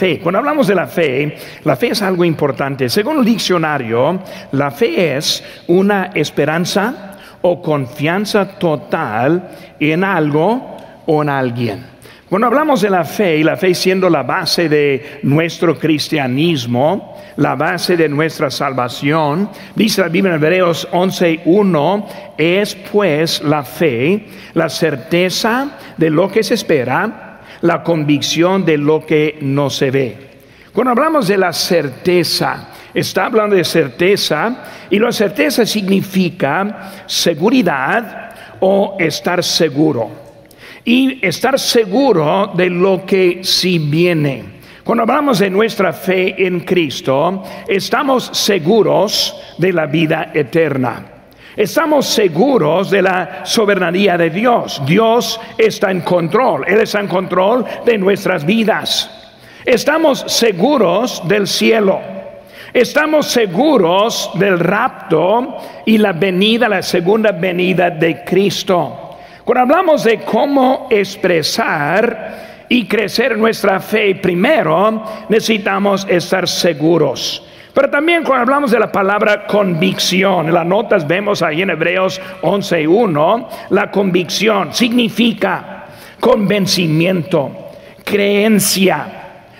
Fe. Cuando hablamos de la fe, la fe es algo importante. Según el diccionario, la fe es una esperanza o confianza total en algo o en alguien. Cuando hablamos de la fe, y la fe siendo la base de nuestro cristianismo, la base de nuestra salvación, dice la Biblia en Hebreos 11.1, es pues la fe, la certeza de lo que se espera, la convicción de lo que no se ve. Cuando hablamos de la certeza, está hablando de certeza y la certeza significa seguridad o estar seguro. Y estar seguro de lo que sí viene. Cuando hablamos de nuestra fe en Cristo, estamos seguros de la vida eterna. Estamos seguros de la soberanía de Dios. Dios está en control. Él está en control de nuestras vidas. Estamos seguros del cielo. Estamos seguros del rapto y la venida, la segunda venida de Cristo. Cuando hablamos de cómo expresar y crecer nuestra fe, primero necesitamos estar seguros. Pero también cuando hablamos de la palabra convicción, en las notas vemos ahí en Hebreos 11.1, la convicción significa convencimiento, creencia,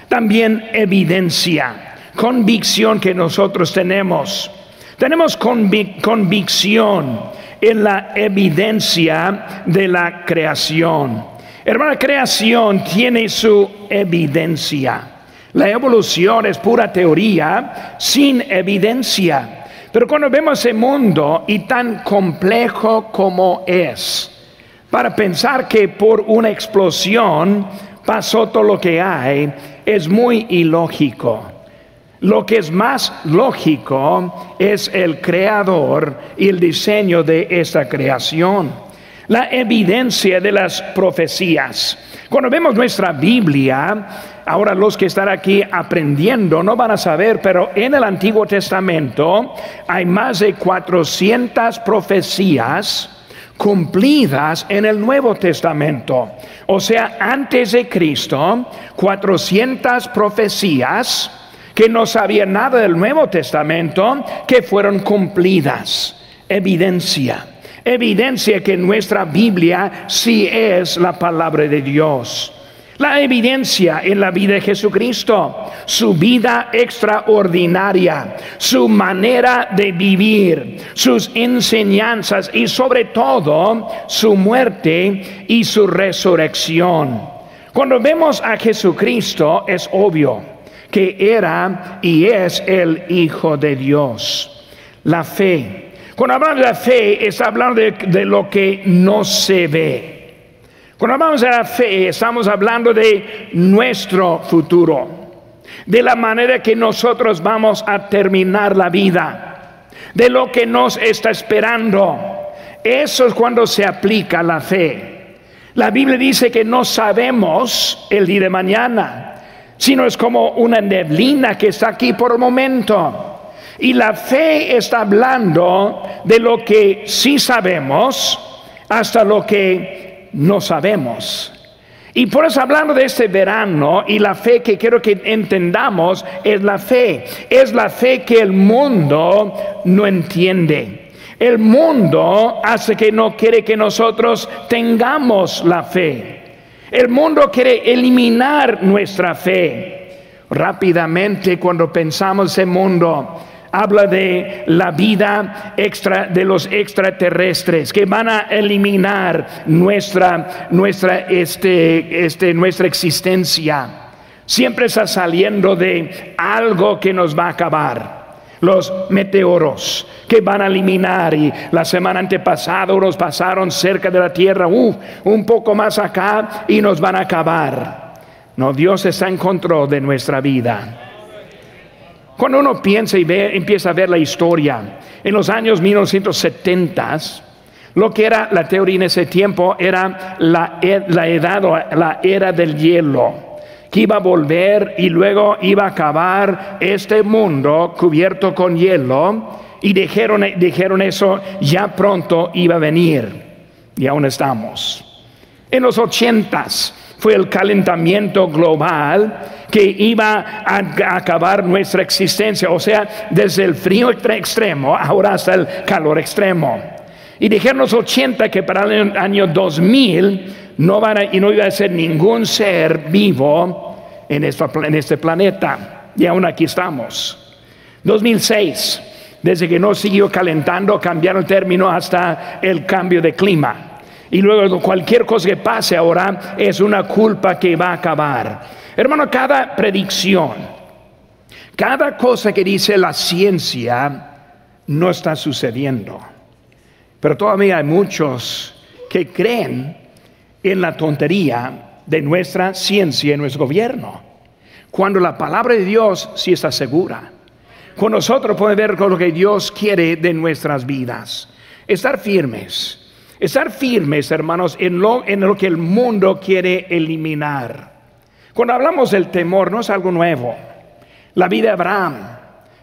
también evidencia, convicción que nosotros tenemos. Tenemos convicción en la evidencia de la creación. Hermana, creación tiene su evidencia. La evolución es pura teoría sin evidencia. Pero cuando vemos el mundo y tan complejo como es, para pensar que por una explosión pasó todo lo que hay, es muy ilógico. Lo que es más lógico es el creador y el diseño de esta creación. La evidencia de las profecías. Cuando vemos nuestra Biblia, Ahora los que están aquí aprendiendo no van a saber, pero en el Antiguo Testamento hay más de 400 profecías cumplidas en el Nuevo Testamento. O sea, antes de Cristo, 400 profecías que no sabían nada del Nuevo Testamento que fueron cumplidas. Evidencia. Evidencia que nuestra Biblia sí es la palabra de Dios. La evidencia en la vida de Jesucristo, su vida extraordinaria, su manera de vivir, sus enseñanzas y sobre todo su muerte y su resurrección. Cuando vemos a Jesucristo es obvio que era y es el Hijo de Dios. La fe. Cuando hablamos de la fe, está hablando de, de lo que no se ve. Cuando hablamos de la fe, estamos hablando de nuestro futuro, de la manera que nosotros vamos a terminar la vida, de lo que nos está esperando. Eso es cuando se aplica la fe. La Biblia dice que no sabemos el día de mañana, sino es como una neblina que está aquí por un momento. Y la fe está hablando de lo que sí sabemos hasta lo que no sabemos. Y por eso hablando de este verano y la fe que quiero que entendamos es la fe. Es la fe que el mundo no entiende. El mundo hace que no quiere que nosotros tengamos la fe. El mundo quiere eliminar nuestra fe. Rápidamente cuando pensamos en mundo, habla de la vida extra de los extraterrestres que van a eliminar nuestra nuestra este, este nuestra existencia. Siempre está saliendo de algo que nos va a acabar. Los meteoros que van a eliminar y la semana antepasada unos pasaron cerca de la tierra, un poco más acá y nos van a acabar. No, Dios está en control de nuestra vida. Cuando uno piensa y ve, empieza a ver la historia, en los años 1970, lo que era la teoría en ese tiempo era la, la edad o la era del hielo, que iba a volver y luego iba a acabar este mundo cubierto con hielo, y dijeron, dijeron eso, ya pronto iba a venir, y aún estamos. En los ochentas fue el calentamiento global que iba a acabar nuestra existencia, o sea, desde el frío extremo ahora hasta el calor extremo. Y dijeron los 80 que para el año 2000 no, y no iba a ser ningún ser vivo en, en este planeta. Y aún aquí estamos. 2006, desde que no siguió calentando, cambiaron el término hasta el cambio de clima. Y luego cualquier cosa que pase ahora es una culpa que va a acabar. Hermano, cada predicción, cada cosa que dice la ciencia no está sucediendo. Pero todavía hay muchos que creen en la tontería de nuestra ciencia y nuestro gobierno. Cuando la palabra de Dios sí está segura. Con nosotros podemos ver con lo que Dios quiere de nuestras vidas. Estar firmes Estar firmes, hermanos, en lo, en lo que el mundo quiere eliminar. Cuando hablamos del temor, no es algo nuevo. La vida de Abraham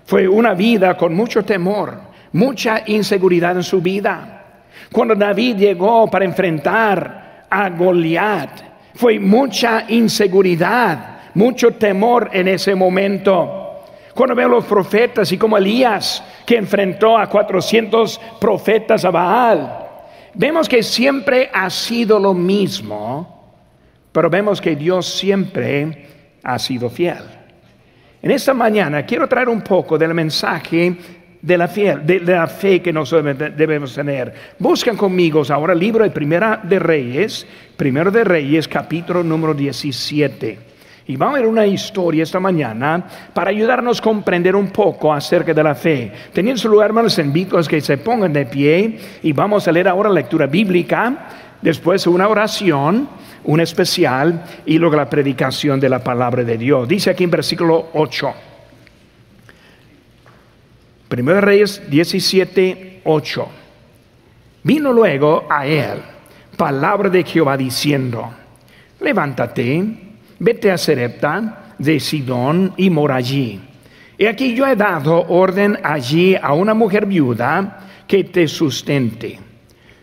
fue una vida con mucho temor, mucha inseguridad en su vida. Cuando David llegó para enfrentar a Goliat, fue mucha inseguridad, mucho temor en ese momento. Cuando veo los profetas y como Elías, que enfrentó a 400 profetas a Baal, Vemos que siempre ha sido lo mismo, pero vemos que Dios siempre ha sido fiel. En esta mañana quiero traer un poco del mensaje de la, fe que nosotros debemos tener. Buscan conmigo ahora el libro de Primera de Reyes, Primero de Reyes, capítulo número 17. Y vamos a ver una historia esta mañana para ayudarnos a comprender un poco acerca de la fe. Teniendo su lugar, hermanos, invito a que se pongan de pie y vamos a leer ahora lectura bíblica, después una oración, un especial y luego la predicación de la palabra de Dios. Dice aquí en versículo 8. Primero Reyes 17, 8. Vino luego a él palabra de Jehová diciendo, levántate vete a Serepta de Sidón y mora allí. Y aquí yo he dado orden allí a una mujer viuda que te sustente.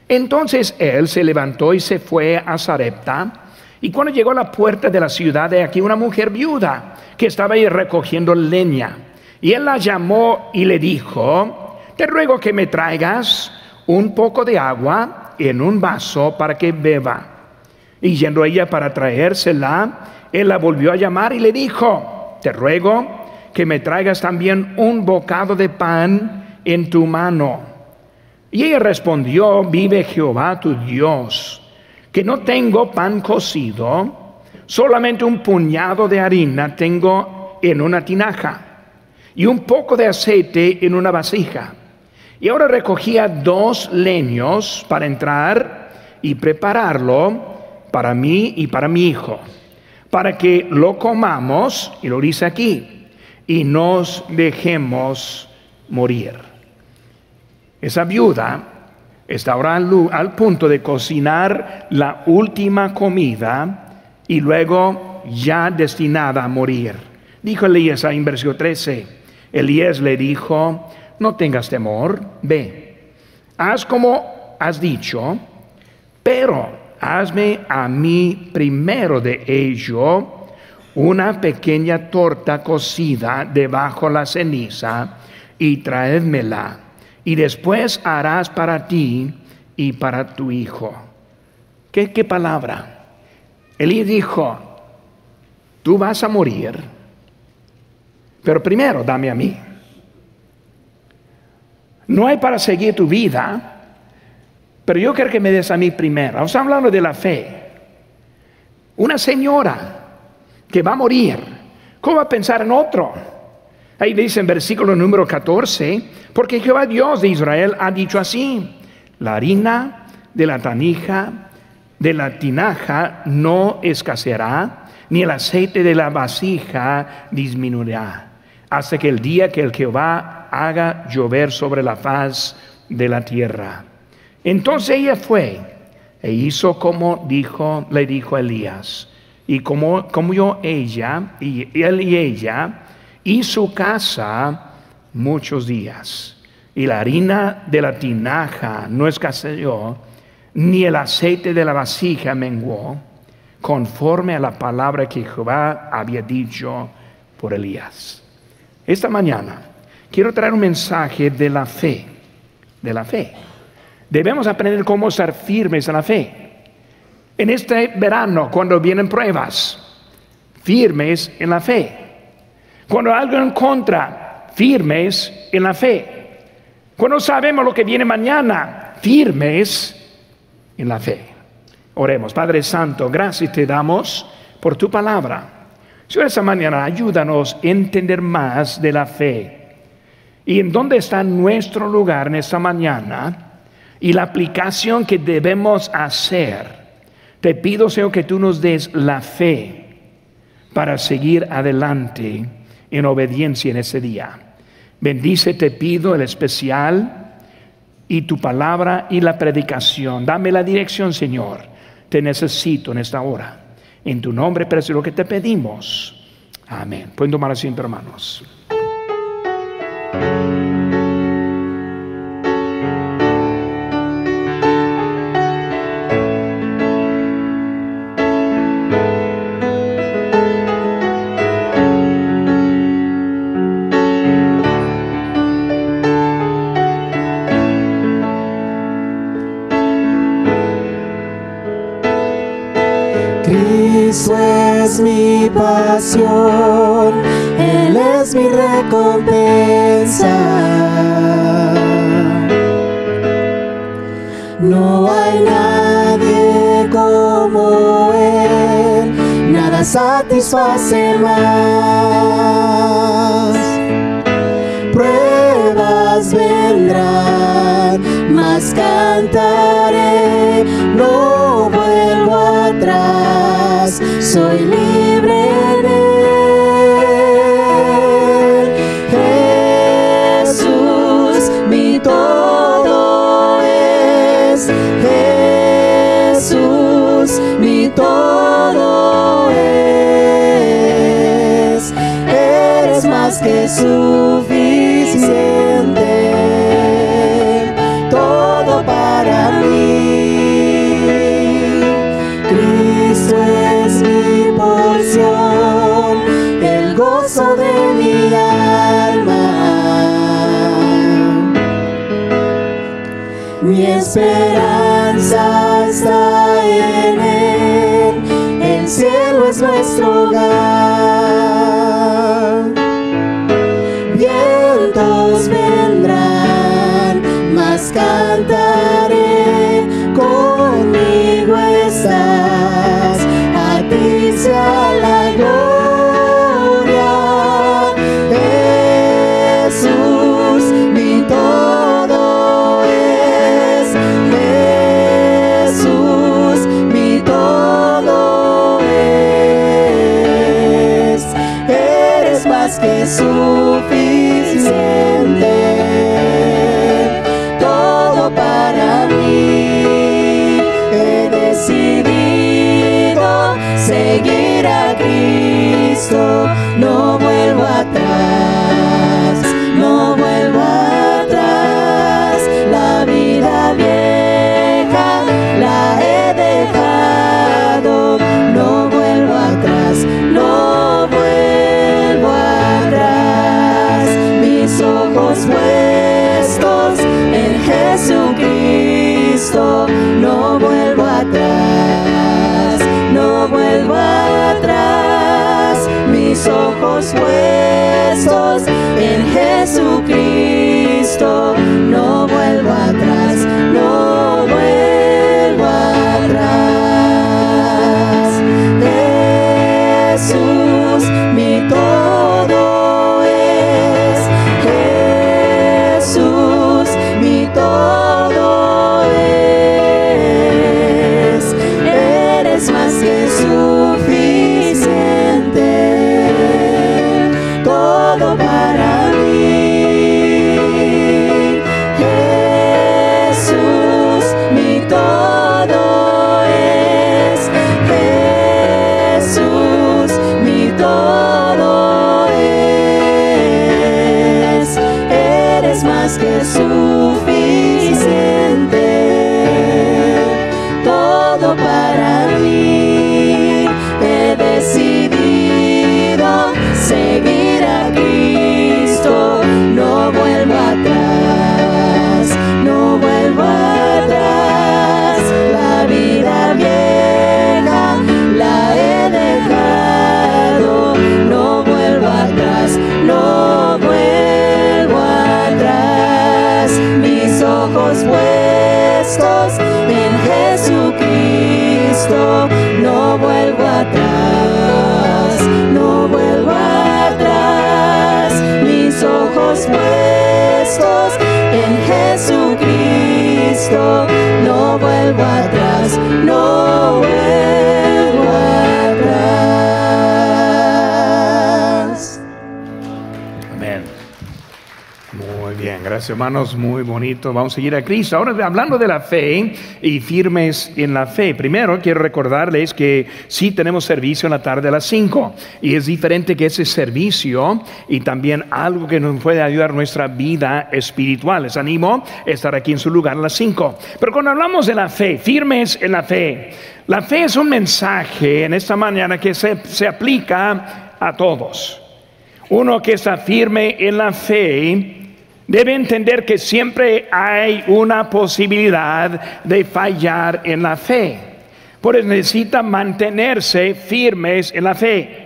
Entonces él se levantó y se fue a Sarepta. Y cuando llegó a la puerta de la ciudad, de aquí una mujer viuda que estaba ahí recogiendo leña. Y él la llamó y le dijo, te ruego que me traigas un poco de agua en un vaso para que beba. Y yendo ella para traérsela, él la volvió a llamar y le dijo, te ruego que me traigas también un bocado de pan en tu mano. Y ella respondió, vive Jehová tu Dios, que no tengo pan cocido, solamente un puñado de harina tengo en una tinaja y un poco de aceite en una vasija. Y ahora recogía dos leños para entrar y prepararlo para mí y para mi hijo para que lo comamos, y lo dice aquí, y nos dejemos morir. Esa viuda está ahora al, punto de cocinar la última comida y luego ya destinada a morir. Dijo Elías en versículo 13, Elías le dijo, no tengas temor, ve, haz como has dicho, pero hazme a mí primero de ello una pequeña torta cocida debajo la ceniza y traédmela. Y después harás para ti y para tu hijo. ¿Qué, qué palabra? Elí dijo, tú vas a morir, pero primero dame a mí. No hay para seguir tu vida pero yo quiero que me des a mí primero. Estamos hablando de la fe. Una señora que va a morir, ¿cómo va a pensar en otro? Ahí dice en versículo número 14, porque Jehová Dios de Israel ha dicho así, la harina de la tanija, de la tinaja no escaseará, ni el aceite de la vasija disminuirá, hasta que el día que el Jehová haga llover sobre la faz de la tierra. Entonces ella fue e hizo como dijo, le dijo Elías. Y como, como yo ella, y él y ella, y su casa muchos días. Y la harina de la tinaja no escaseó, ni el aceite de la vasija menguó, conforme a la palabra que Jehová había dicho por Elías. Esta mañana quiero traer un mensaje de la fe, de la fe. Debemos aprender cómo estar firmes en la fe. En este verano, cuando vienen pruebas, firmes en la fe. Cuando algo en contra, firmes en la fe. Cuando sabemos lo que viene mañana, firmes en la fe. Oremos, Padre Santo, gracias te damos por tu palabra. Señor, esta mañana ayúdanos a entender más de la fe y en dónde está nuestro lugar en esta mañana y la aplicación que debemos hacer. Te pido, Señor, que tú nos des la fe para seguir adelante en obediencia en ese día. Bendice, te pido, el especial y tu palabra y la predicación. Dame la dirección, Señor. Te necesito en esta hora. En tu nombre, pero es lo que te pedimos. Amén. Pueden tomar asiento, hermanos. Él es mi recompensa. No hay nadie como Él, nada satisface más. Pruebas vendrán, más cantaré, no vuelvo atrás, soy libre. Esperanza está en él, el cielo es nuestro hogar. Eres más que suficiente. seguir a Cristo, ojos puestos en Jesucristo, gracias hermanos, muy bonito. Vamos a seguir a Cristo. Ahora hablando de la fe y firmes en la fe. Primero quiero recordarles que sí tenemos servicio en la tarde a las 5 y es diferente que ese servicio y también algo que nos puede ayudar nuestra vida espiritual. Les animo a estar aquí en su lugar a las 5. Pero cuando hablamos de la fe, firmes en la fe, la fe es un mensaje en esta mañana que se, se aplica a todos. Uno que está firme en la fe debe entender que siempre hay una posibilidad de fallar en la fe. Por eso necesita mantenerse firmes en la fe.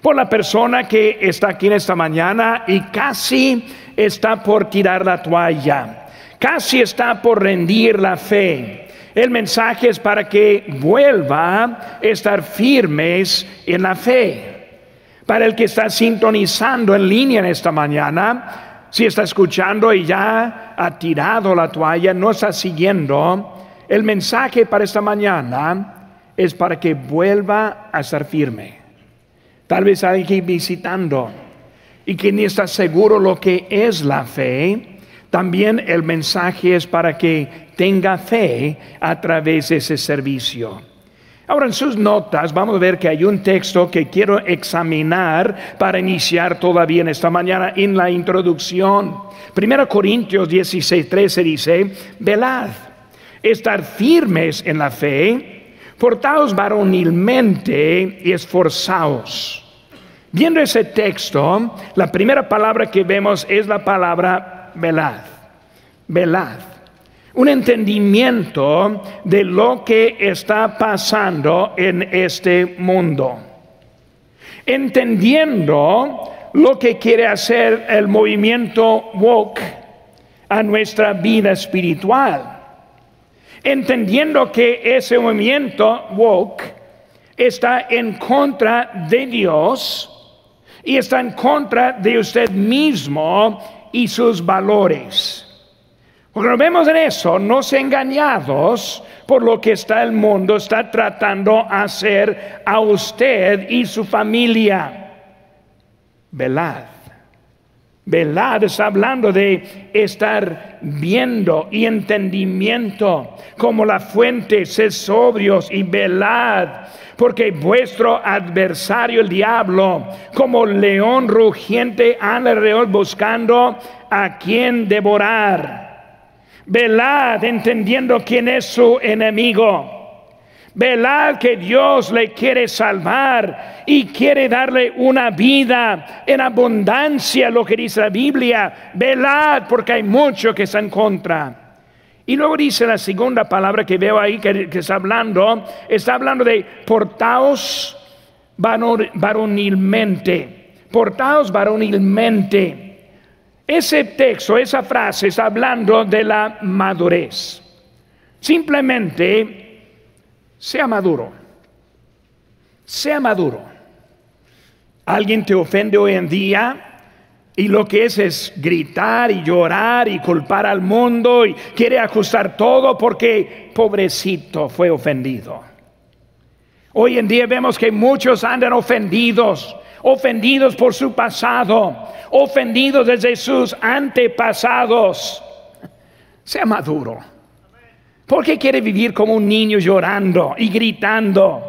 Por la persona que está aquí en esta mañana y casi está por tirar la toalla, casi está por rendir la fe. El mensaje es para que vuelva a estar firmes en la fe. Para el que está sintonizando en línea en esta mañana, si está escuchando y ya ha tirado la toalla, no está siguiendo, el mensaje para esta mañana es para que vuelva a estar firme. Tal vez ir visitando y que ni está seguro lo que es la fe. También el mensaje es para que tenga fe a través de ese servicio. Ahora en sus notas vamos a ver que hay un texto que quiero examinar para iniciar todavía en esta mañana en la introducción. Primero Corintios 16, 13 dice, velad, estar firmes en la fe, portaos varonilmente y esforzaos. Viendo ese texto, la primera palabra que vemos es la palabra velad. Velad un entendimiento de lo que está pasando en este mundo. Entendiendo lo que quiere hacer el movimiento woke a nuestra vida espiritual. Entendiendo que ese movimiento woke está en contra de Dios y está en contra de usted mismo y sus valores. Porque nos vemos en eso, no se engañados por lo que está el mundo, está tratando hacer a usted y su familia. Velad. Velad está hablando de estar viendo y entendimiento como la fuente, sed sobrios y velad, porque vuestro adversario el diablo, como león rugiente, anda alrededor buscando a quien devorar. Velad entendiendo quién es su enemigo. Velad que Dios le quiere salvar y quiere darle una vida en abundancia, lo que dice la Biblia. Velad porque hay mucho que está en contra. Y luego dice la segunda palabra que veo ahí que, que está hablando, está hablando de portaos varonilmente. Portaos varonilmente. Ese texto, esa frase está hablando de la madurez. Simplemente, sea maduro. Sea maduro. Alguien te ofende hoy en día y lo que es es gritar y llorar y culpar al mundo y quiere ajustar todo porque pobrecito fue ofendido. Hoy en día vemos que muchos andan ofendidos, ofendidos por su pasado, ofendidos desde sus antepasados. Sea maduro. ¿Por qué quiere vivir como un niño llorando y gritando?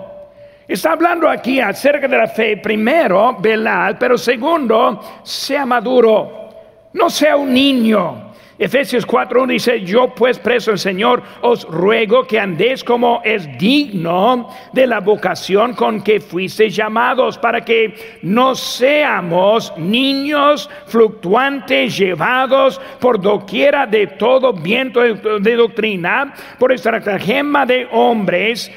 Está hablando aquí acerca de la fe. Primero, velad, pero segundo, sea maduro. No sea un niño. Efesios 4.1 dice, yo pues preso el Señor, os ruego que andéis como es digno de la vocación con que fuisteis llamados, para que no seamos niños fluctuantes llevados por doquiera de todo viento de, doctrina, por estratagema de hombres,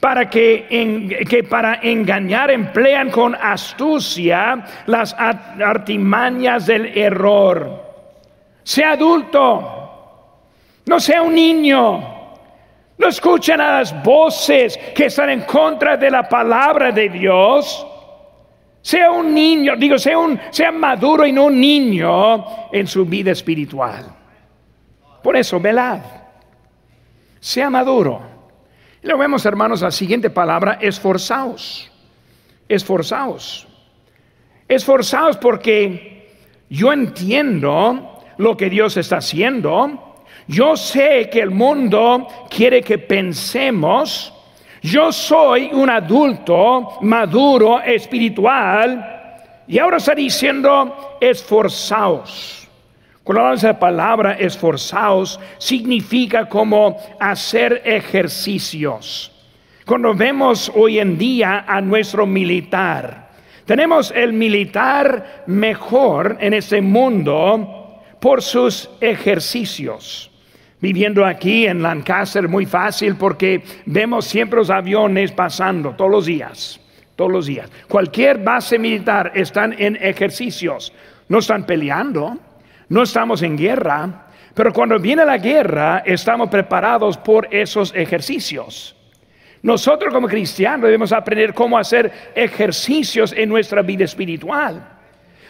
para que, que, para engañar emplean con astucia las artimañas del error. Sea adulto, no sea un niño. No escuchen a las voces que están en contra de la palabra de Dios. Sea un niño, digo, sea, un, sea maduro y no un niño en su vida espiritual. Por eso, velad. Sea maduro. Y lo vemos, hermanos, la siguiente palabra, esforzaos. Esforzaos. Esforzaos porque yo entiendo lo que Dios está haciendo. Yo sé que el mundo quiere que pensemos yo soy un adulto maduro espiritual y ahora está diciendo esforzaos. Cuando la palabra esforzaos, significa como hacer ejercicios. Cuando vemos hoy en día a nuestro militar, tenemos el militar mejor en este mundo por sus ejercicios. Viviendo aquí en Lancaster muy fácil porque vemos siempre los aviones pasando todos los días, todos los días. Cualquier base militar están en ejercicios, no están peleando, no estamos en guerra, pero cuando viene la guerra estamos preparados por esos ejercicios. Nosotros como cristianos debemos aprender cómo hacer ejercicios en nuestra vida espiritual.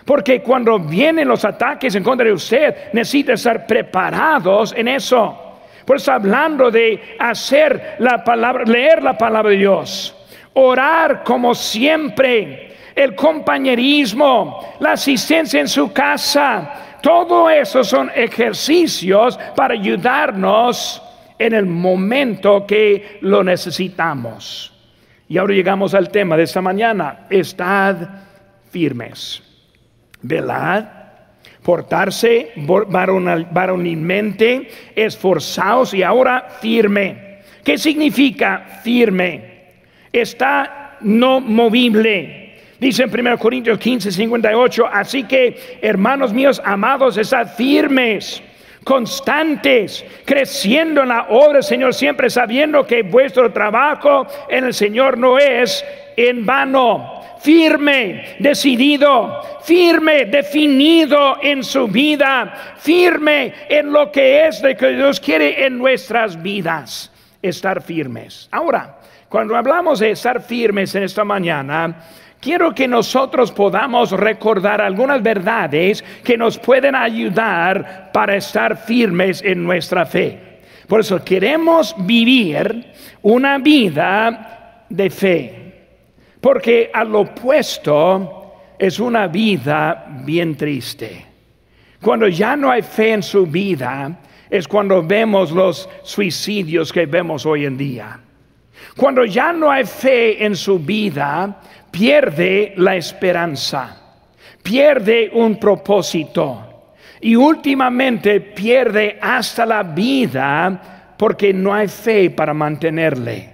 Porque cuando vienen los ataques en contra de usted, necesita estar preparados en eso. Por eso hablando de hacer la palabra, leer la palabra de Dios, orar como siempre, el compañerismo, la asistencia en su casa, todo eso son ejercicios para ayudarnos en el momento que lo necesitamos. Y ahora llegamos al tema de esta mañana. Estad firmes velad, portarse varonilmente, esforzados y ahora firme. ¿Qué significa firme? Está no movible. Dice en 1 Corintios 15, 58, así que hermanos míos amados, estad firmes constantes, creciendo en la obra Señor, siempre sabiendo que vuestro trabajo en el Señor no es en vano firme, decidido, firme, definido en su vida, firme en lo que es de que Dios quiere en nuestras vidas, estar firmes. Ahora, cuando hablamos de estar firmes en esta mañana, quiero que nosotros podamos recordar algunas verdades que nos pueden ayudar para estar firmes en nuestra fe. Por eso queremos vivir una vida de fe. Porque al opuesto es una vida bien triste. Cuando ya no hay fe en su vida, es cuando vemos los suicidios que vemos hoy en día. Cuando ya no hay fe en su vida, pierde la esperanza, pierde un propósito y últimamente pierde hasta la vida porque no hay fe para mantenerle.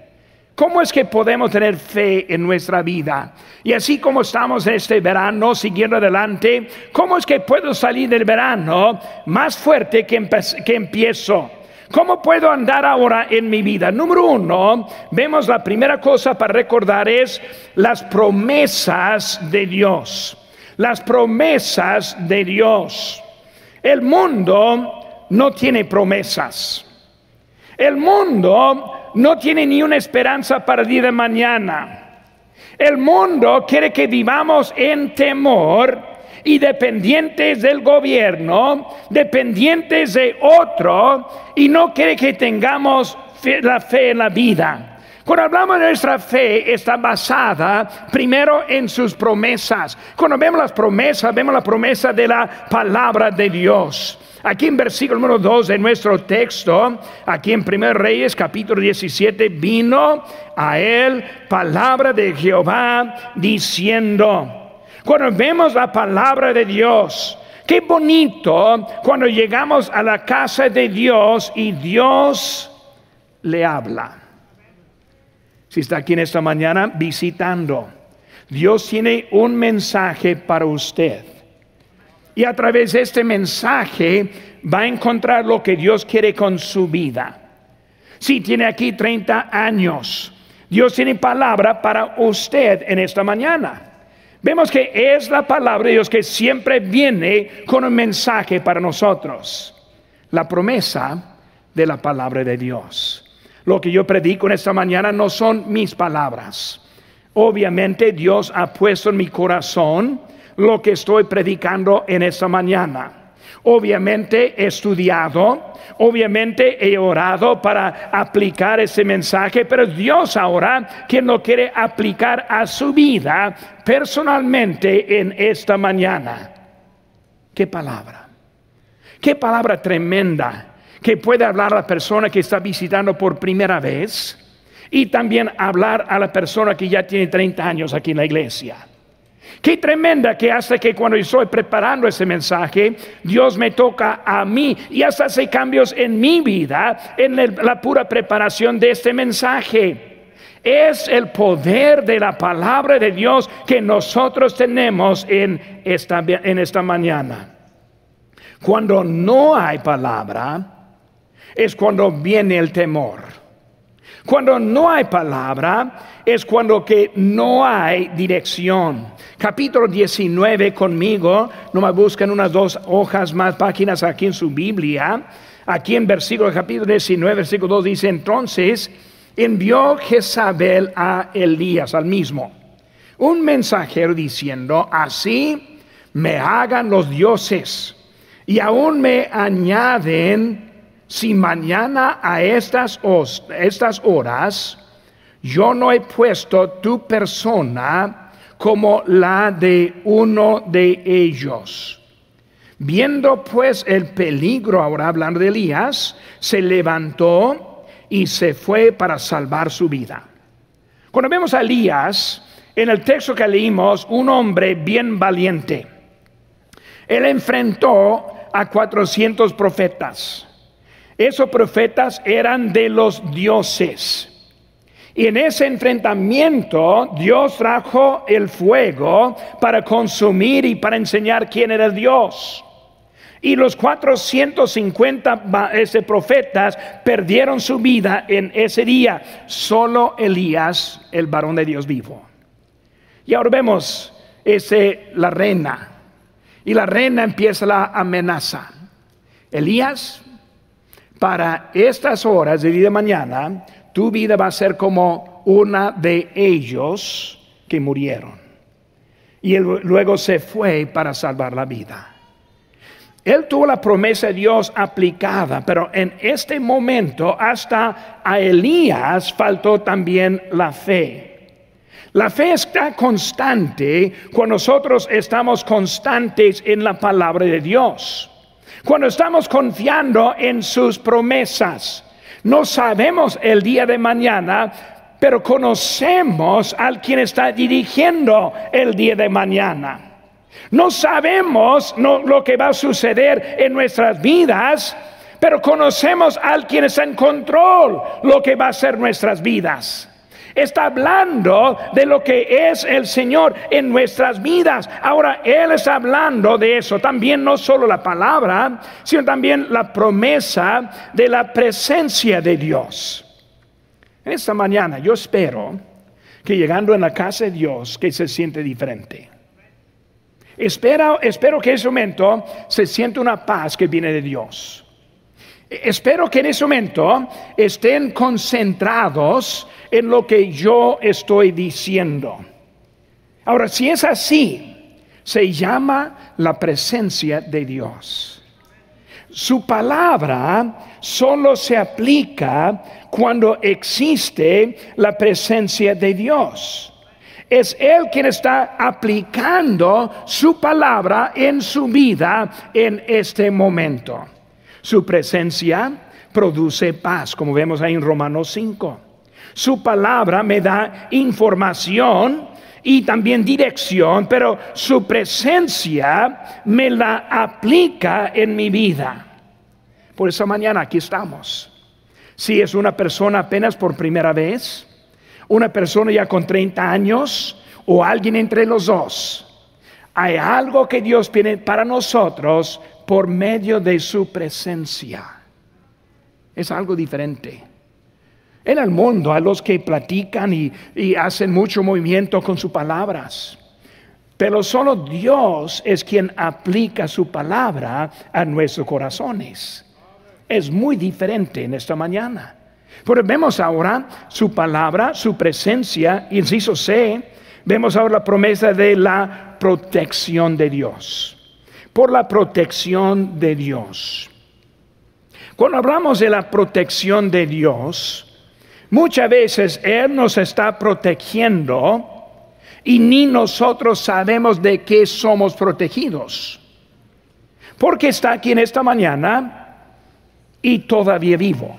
¿Cómo es que podemos tener fe en nuestra vida? Y así como estamos en este verano siguiendo adelante, ¿cómo es que puedo salir del verano más fuerte que, que empiezo? ¿Cómo puedo andar ahora en mi vida? Número uno, vemos la primera cosa para recordar es las promesas de Dios. Las promesas de Dios. El mundo no tiene promesas. El mundo no tiene ni una esperanza para el día de mañana. El mundo quiere que vivamos en temor y dependientes del gobierno, dependientes de otro, y no quiere que tengamos la fe en la vida. Cuando hablamos de nuestra fe, está basada primero en sus promesas. Cuando vemos las promesas, vemos la promesa de la palabra de Dios. Aquí en versículo número 2 de nuestro texto, aquí en 1 Reyes capítulo 17, vino a él palabra de Jehová diciendo, cuando vemos la palabra de Dios, qué bonito cuando llegamos a la casa de Dios y Dios le habla. Si está aquí en esta mañana visitando, Dios tiene un mensaje para usted. Y a través de este mensaje va a encontrar lo que Dios quiere con su vida. Si tiene aquí 30 años, Dios tiene palabra para usted en esta mañana. Vemos que es la palabra de Dios que siempre viene con un mensaje para nosotros. La promesa de la palabra de Dios. Lo que yo predico en esta mañana no son mis palabras. Obviamente Dios ha puesto en mi corazón lo que estoy predicando en esta mañana. Obviamente he estudiado, obviamente he orado para aplicar ese mensaje, pero Dios ahora quien lo quiere aplicar a su vida personalmente en esta mañana. ¿Qué palabra? ¿Qué palabra tremenda que puede hablar a la persona que está visitando por primera vez y también hablar a la persona que ya tiene 30 años aquí en la iglesia? Qué tremenda que hace que cuando estoy preparando ese mensaje, Dios me toca a mí y hasta hace cambios en mi vida en la pura preparación de este mensaje. Es el poder de la palabra de Dios que nosotros tenemos en esta, en esta mañana. Cuando no hay palabra, es cuando viene el temor. Cuando no hay palabra, es cuando que no hay dirección capítulo 19 conmigo, no me buscan unas dos hojas más páginas aquí en su Biblia. Aquí en versículo capítulo 19, versículo 2 dice, entonces envió Jezabel a Elías, al mismo, un mensajero diciendo, así me hagan los dioses y aún me añaden, si mañana a estas, horas yo no he puesto tu persona, como la de uno de ellos. Viendo pues el peligro, ahora hablando de Elías, se levantó y se fue para salvar su vida. Cuando vemos a Elías, en el texto que leímos, un hombre bien valiente. Él enfrentó a 400 profetas. Esos profetas eran de los dioses. Y en ese enfrentamiento Dios trajo el fuego para consumir y para enseñar quién era Dios. Y los 450 ese, profetas perdieron su vida en ese día. Solo Elías, el varón de Dios vivo. Y ahora vemos ese, la reina. Y la reina empieza la amenaza. Elías, para estas horas de día de mañana, tu vida va a ser como una de ellos que murieron. Y luego se fue para salvar la vida. Él tuvo la promesa de Dios aplicada, pero en este momento hasta a Elías faltó también la fe. La fe está constante cuando nosotros estamos constantes en la palabra de Dios. Cuando estamos confiando en sus promesas. No sabemos el día de mañana, pero conocemos al quien está dirigiendo el día de mañana. No sabemos lo que va a suceder en nuestras vidas, pero conocemos al quien está en control lo que va a ser nuestras vidas. Está hablando de lo que es el Señor en nuestras vidas. Ahora, Él está hablando de eso. También no solo la palabra, sino también la promesa de la presencia de Dios. Esta mañana yo espero que llegando en la casa de Dios, que se siente diferente. Espero, espero que en ese momento se siente una paz que viene de Dios. Espero que en ese momento estén concentrados en lo que yo estoy diciendo. Ahora, si es así, se llama la presencia de Dios. Su palabra solo se aplica cuando existe la presencia de Dios. Es Él quien está aplicando su palabra en su vida en este momento. Su presencia produce paz, como vemos ahí en Romanos 5. Su palabra me da información y también dirección, pero su presencia me la aplica en mi vida. Por esa mañana aquí estamos. Si es una persona apenas por primera vez, una persona ya con 30 años o alguien entre los dos, hay algo que Dios tiene para nosotros por medio de su presencia. Es algo diferente. En el mundo a los que platican y, hacen mucho movimiento con sus palabras. Pero solo Dios es quien aplica su palabra a nuestros corazones. Es muy diferente en esta mañana. Pero vemos ahora su palabra, su presencia, inciso C, vemos ahora la promesa de la protección de Dios. Por la protección de Dios. Cuando hablamos de la protección de Dios, muchas veces Él nos está protegiendo y ni nosotros sabemos de qué somos protegidos. Porque está aquí en esta mañana y todavía vivo.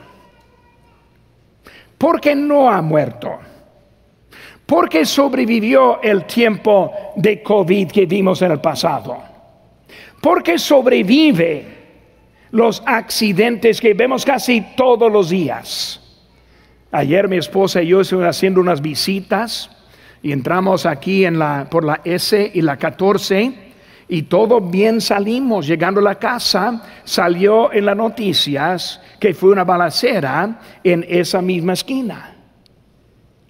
Porque no ha muerto. Porque sobrevivió el tiempo de COVID que vimos en el pasado. Porque sobrevive los accidentes que vemos casi todos los días. Ayer mi esposa y yo estuvimos haciendo unas visitas y entramos aquí en la, por la S y la 14 y todo bien salimos. Llegando a la casa, salió en las noticias que fue una balacera en esa misma esquina.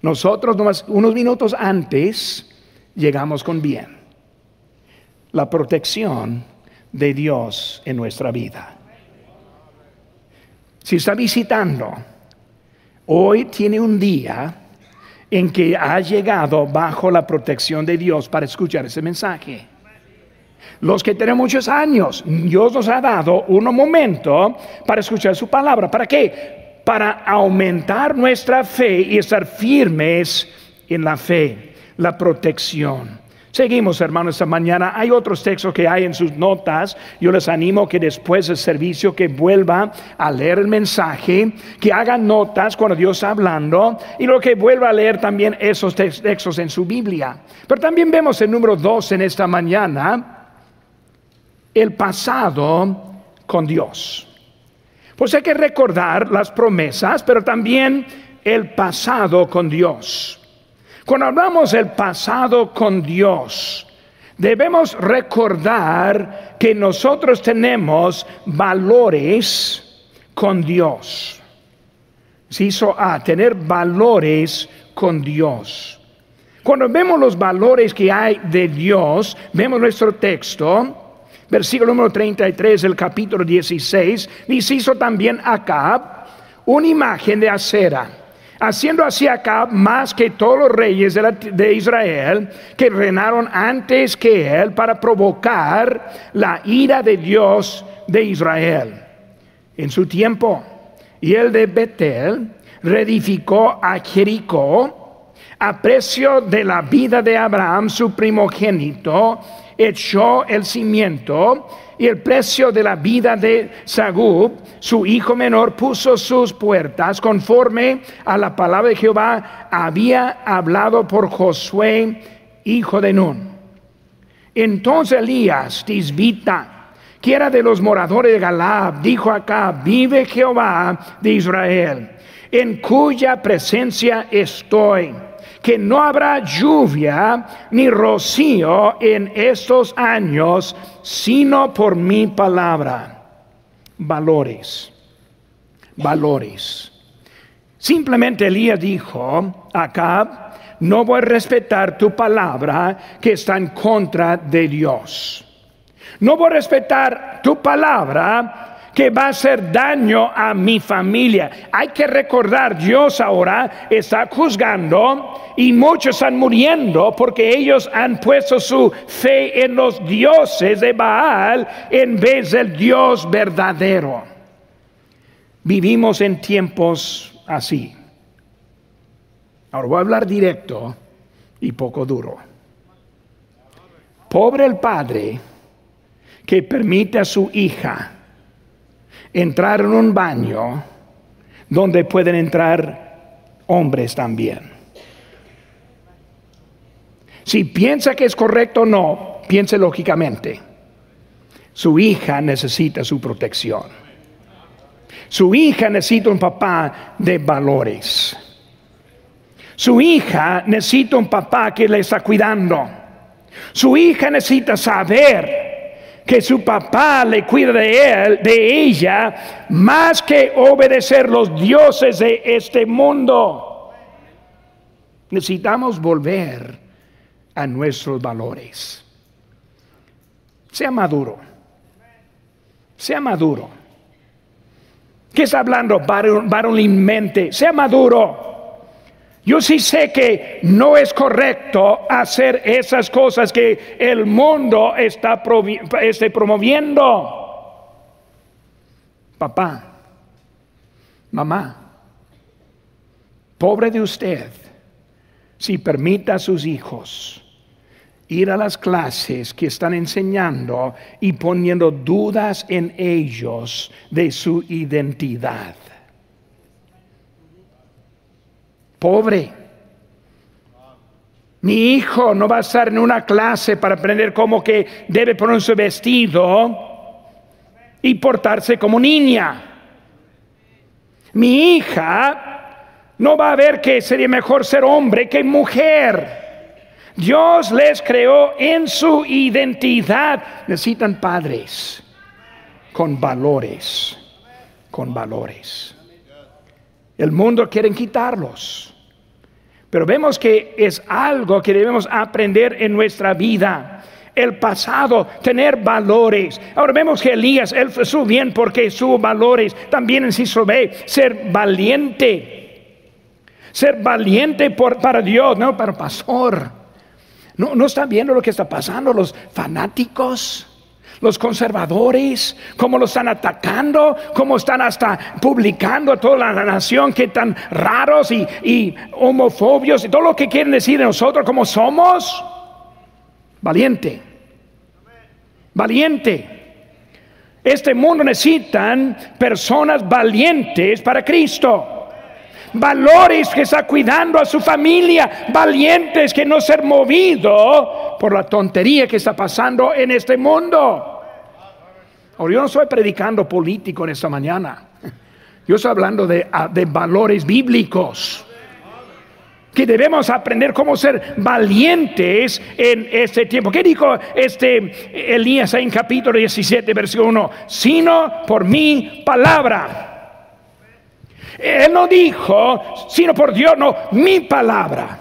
Nosotros, unos minutos antes, llegamos con bien. La protección de Dios en nuestra vida. Si está visitando, hoy tiene un día en que ha llegado bajo la protección de Dios para escuchar ese mensaje. Los que tienen muchos años, Dios nos ha dado un momento para escuchar su palabra. ¿Para qué? Para aumentar nuestra fe y estar firmes en la fe, la protección. Seguimos, hermanos, esta mañana. Hay otros textos que hay en sus notas. Yo les animo que después del servicio que vuelva a leer el mensaje, que hagan notas cuando Dios está hablando y lo que vuelva a leer también esos textos en su Biblia. Pero también vemos el número dos en esta mañana, el pasado con Dios. Pues hay que recordar las promesas, pero también el pasado con Dios. Cuando hablamos del pasado con Dios, debemos recordar que nosotros tenemos valores con Dios. Se hizo A, tener valores con Dios. Cuando vemos los valores que hay de Dios, vemos nuestro texto, versículo número 33 del capítulo 16, se hizo también acá una imagen de acera haciendo así acá más que todos los reyes de, Israel que reinaron antes que él para provocar la ira de Dios de Israel. En su tiempo, y el de Betel reedificó a Jericó a precio de la vida de Abraham, su primogénito, echó el cimiento y el precio de la vida de Sagub, su hijo menor, puso sus puertas conforme a la palabra de Jehová había hablado por Josué, hijo de Nun. Entonces Elías, Tisbita, que era de los moradores de Galab, dijo acá, vive Jehová de Israel, en cuya presencia estoy que no habrá lluvia ni rocío en estos años, sino por mi palabra. Valores, valores. Simplemente Elías dijo, acá, no voy a respetar tu palabra que está en contra de Dios. No voy a respetar tu palabra que va a hacer daño a mi familia. Hay que recordar, Dios ahora está juzgando y muchos están muriendo porque ellos han puesto su fe en los dioses de Baal en vez del Dios verdadero. Vivimos en tiempos así. Ahora voy a hablar directo y poco duro. Pobre el padre que permite a su hija entrar en un baño donde pueden entrar hombres también. Si piensa que es correcto o no, piense lógicamente. Su hija necesita su protección. Su hija necesita un papá de valores. Su hija necesita un papá que le está cuidando. Su hija necesita saber que su papá le cuida de él, de ella, más que obedecer los dioses de este mundo. Necesitamos volver a nuestros valores. Sea maduro. Sea maduro. ¿Qué está hablando varonilmente? Sea maduro. Yo sí sé que no es correcto hacer esas cosas que el mundo está este, promoviendo. Papá, mamá, pobre de usted si permita a sus hijos ir a las clases que están enseñando y poniendo dudas en ellos de su identidad. Pobre. Mi hijo no va a estar en una clase para aprender cómo que debe poner su vestido y portarse como niña. Mi hija no va a ver que sería mejor ser hombre que mujer. Dios les creó en su identidad. Necesitan padres con valores, con valores. El mundo quiere quitarlos. Pero vemos que es algo que debemos aprender en nuestra vida. El pasado, tener valores. Ahora vemos que Elías, él fue su bien porque sus valores. También en Ciso B, ser valiente. Ser valiente por, para Dios, no para pastor. No, no está viendo lo que está pasando los fanáticos, los conservadores, cómo lo están atacando, cómo están hasta publicando a toda la nación que tan raros y, y homofobios y todo lo que quieren decir de nosotros como somos. Valiente, valiente. Este mundo necesitan personas valientes para Cristo valores que está cuidando a su familia, valientes que no ser movido por la tontería que está pasando en este mundo. Ahora, yo no estoy predicando político en esta mañana. Yo estoy hablando de, de valores bíblicos. Que debemos aprender cómo ser valientes en este tiempo. ¿Qué dijo este Elías en capítulo 17, versículo 1? Sino por mi palabra. Él no dijo, sino por Dios, no, mi palabra.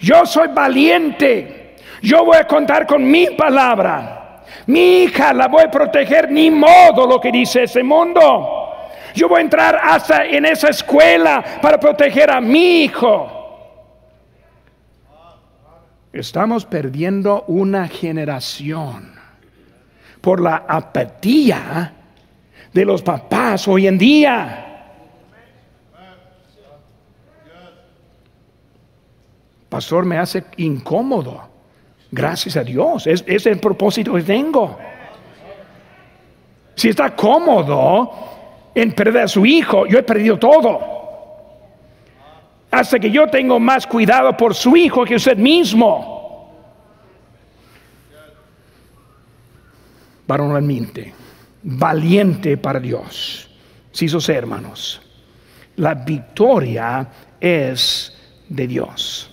Yo soy valiente. Yo voy a contar con mi palabra. Mi hija la voy a proteger, ni modo lo que dice ese mundo. Yo voy a entrar hasta en esa escuela para proteger a mi hijo. Estamos perdiendo una generación por la apatía de los papás hoy en día. Pastor, me hace incómodo. Gracias a Dios. Es, es, el propósito que tengo. Si está cómodo en perder a su hijo, yo he perdido todo. Hasta que yo tengo más cuidado por su hijo que usted mismo. Varonalmente, valiente para Dios. Si sus hermanos, la victoria es de Dios.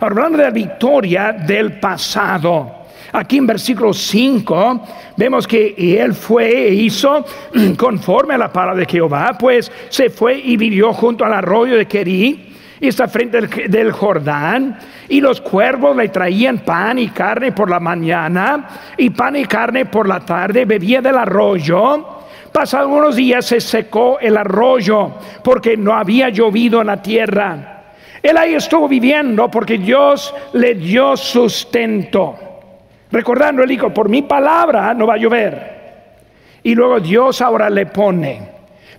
Hablando de la victoria del pasado. Aquí en versículo 5 vemos que él fue e hizo conforme a la palabra de Jehová, pues se fue y vivió junto al arroyo de Querí y está frente del, del, Jordán y los cuervos le traían pan y carne por la mañana y pan y carne por la tarde, bebía del arroyo. Pasados unos días se secó el arroyo porque no había llovido en la tierra. Él ahí estuvo viviendo porque Dios le dio sustento. Recordando, él dijo, por mi palabra no va a llover. Y luego Dios ahora le pone,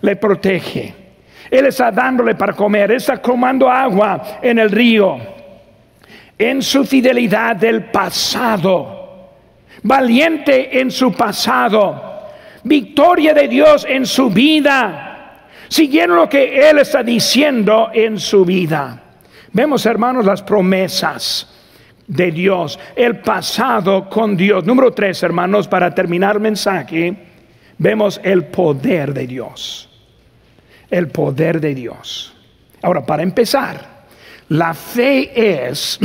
le protege. Él está dándole para comer, está tomando agua en el río. En su fidelidad del pasado. Valiente en su pasado. Victoria de Dios en su vida. Siguiendo lo que Él está diciendo en su vida. Vemos, hermanos, las promesas de Dios, el pasado con Dios. Número tres, hermanos, para terminar el mensaje, vemos el poder de Dios. El poder de Dios. Ahora, para empezar, la fe es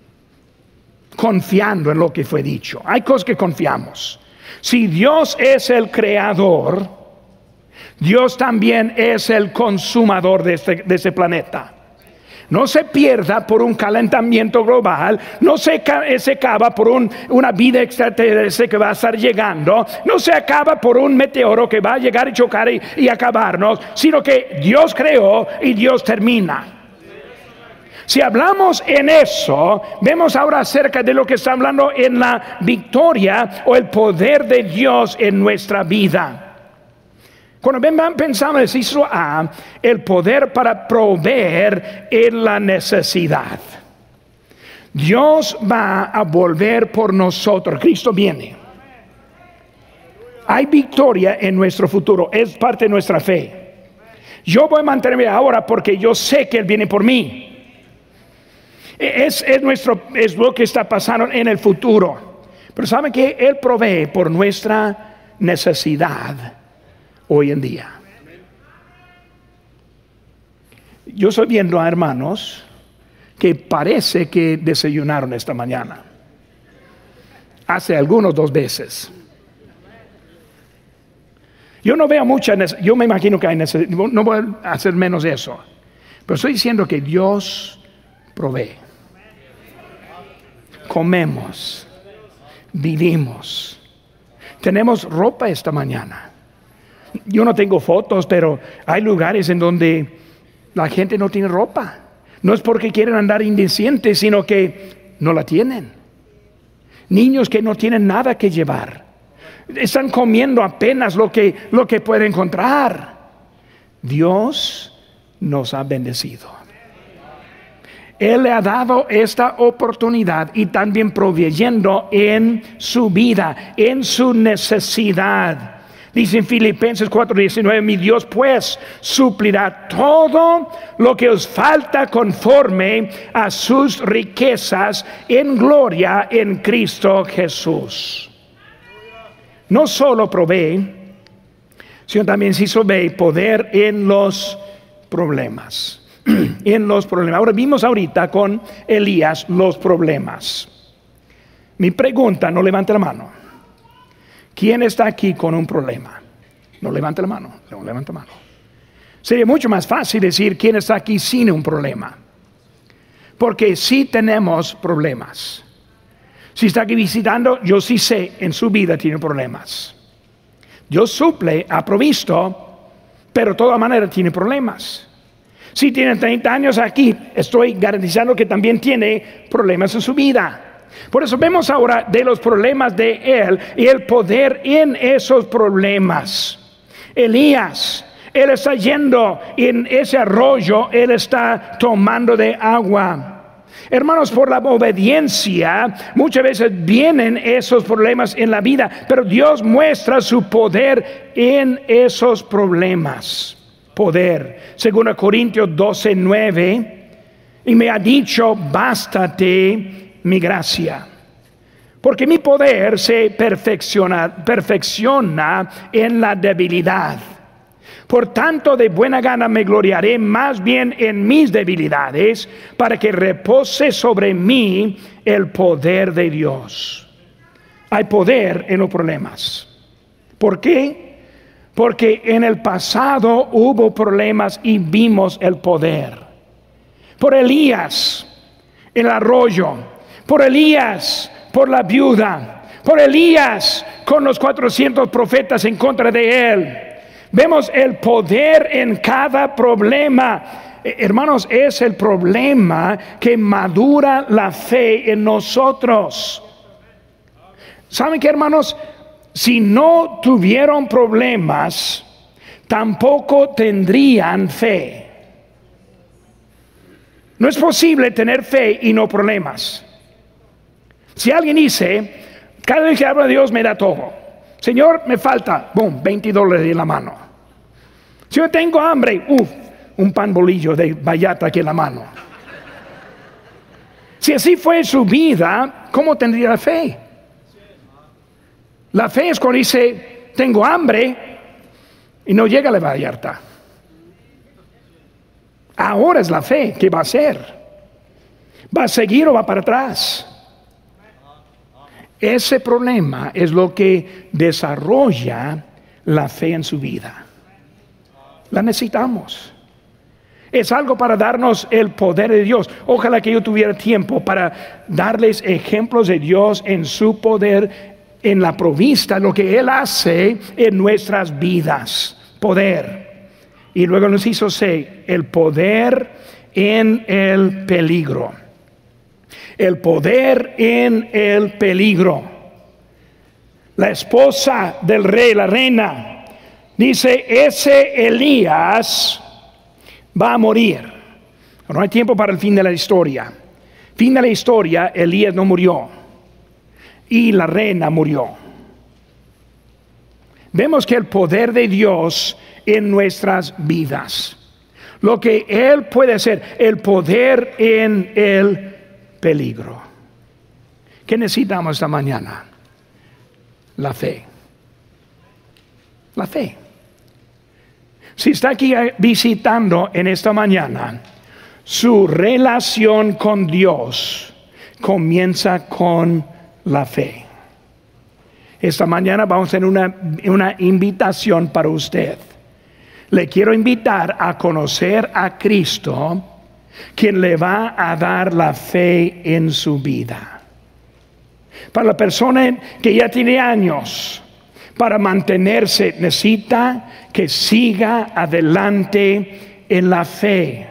confiando en lo que fue dicho. Hay cosas que confiamos. Si Dios es el creador, Dios también es el consumador de este, de este planeta. No se pierda por un calentamiento global, no se, se acaba por una vida extraterrestre que va a estar llegando, no se acaba por un meteoro que va a llegar y chocar y, y acabarnos, sino que Dios creó y Dios termina. Si hablamos en eso, vemos ahora acerca de lo que está hablando en la victoria o el poder de Dios en nuestra vida. Cuando pensamos en eso A, el poder para proveer en la necesidad. Dios va a volver por nosotros. Cristo viene. Hay victoria en nuestro futuro. Es parte de nuestra fe. Yo voy a mantenerme ahora porque yo sé que Él viene por mí. Es, nuestro, es lo que está pasando en el futuro. Pero saben que Él provee por nuestra necesidad hoy en día. Yo estoy viendo a hermanos que parece que desayunaron esta mañana. Hace algunos dos veces. Yo no veo mucha yo me imagino que hay necesidad, no voy a hacer menos eso, pero estoy diciendo que Dios provee comemos, vivimos. Tenemos ropa esta mañana. Yo no tengo fotos, pero hay lugares en donde la gente no tiene ropa. No es porque quieren andar indecentes, sino que no la tienen. Niños que no tienen nada que llevar. Están comiendo apenas lo que, lo que pueden encontrar. Dios nos ha bendecido. Él le ha dado esta oportunidad y también proveyendo en su vida, en su necesidad. Dice en Filipenses 4:19, mi Dios pues suplirá todo lo que os falta conforme a sus riquezas en gloria en Cristo Jesús. No solo provee, sino también si ve poder en los problemas. en los problemas. Ahora vimos ahorita con Elías los problemas. Mi pregunta, no levante la mano. ¿Quién está aquí con un problema? No levante la mano, no la mano. Sería mucho más fácil decir quién está aquí sin un problema. Porque sí tenemos problemas. Si está aquí visitando, yo sí sé, en su vida tiene problemas. Dios suple, ha provisto, pero de todas maneras tiene problemas. Si tiene 30 años aquí, estoy garantizando que también tiene problemas en su vida. Por eso vemos ahora de los problemas de él y el poder en esos problemas. Elías, él está yendo en ese arroyo, él está tomando de agua. Hermanos, por la obediencia muchas veces vienen esos problemas en la vida, pero Dios muestra su poder en esos problemas poder. Según Corintios 12, 9, y me ha dicho, bástate mi gracia. Porque mi poder se perfecciona, perfecciona en la debilidad. Por tanto, de buena gana me gloriaré más bien en mis debilidades, para que repose sobre mí el poder de Dios. Hay poder en los problemas. ¿Por qué? porque en el pasado hubo problemas y vimos el poder. Por Elías, el arroyo, por Elías, por la viuda, por Elías con los 400 profetas en contra de él. Vemos el poder en cada problema. Eh, hermanos, es el problema que madura la fe en nosotros. ¿Saben qué, hermanos? si no tuvieron problemas, tampoco tendrían fe. No es posible tener fe y no problemas. Si alguien dice, cada vez que hablo de Dios me da todo. Señor, me falta, boom, 20 dólares en la mano. Si yo tengo hambre, uff, un pan bolillo de bayata aquí en la mano. Si así fue su vida, ¿cómo tendría la fe? La fe es cuando dice, tengo hambre y no llega la Vallarta. Ahora es la fe que va a ser. ¿Va a seguir o va para atrás? Ese problema es lo que desarrolla la fe en su vida. La necesitamos. Es algo para darnos el poder de Dios. Ojalá que yo tuviera tiempo para darles ejemplos de Dios en su poder, en la provista, lo que Él hace en nuestras vidas. Poder. Y luego nos hizo ser el poder en el peligro. El poder en el peligro. La esposa del rey, la reina, dice, ese Elías va a morir. No hay tiempo para el fin de la historia. Fin de la historia, Elías no murió y la reina murió. Vemos que el poder de Dios en nuestras vidas, lo que Él puede hacer, el poder en el peligro. ¿Qué necesitamos esta mañana? La fe. La fe. Si está aquí visitando en esta mañana, su relación con Dios comienza con la fe. Esta mañana vamos a tener una, una invitación para usted. Le quiero invitar a conocer a Cristo, quien le va a dar la fe en su vida. Para la persona que ya tiene años, para mantenerse necesita que siga adelante en la fe.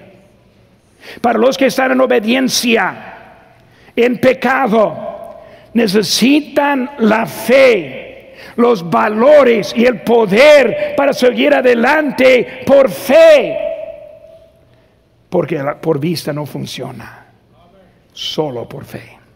Para los que están en obediencia, en pecado, necesitan la fe, los valores y el poder para seguir adelante por fe. Porque por vista no funciona, solo por fe.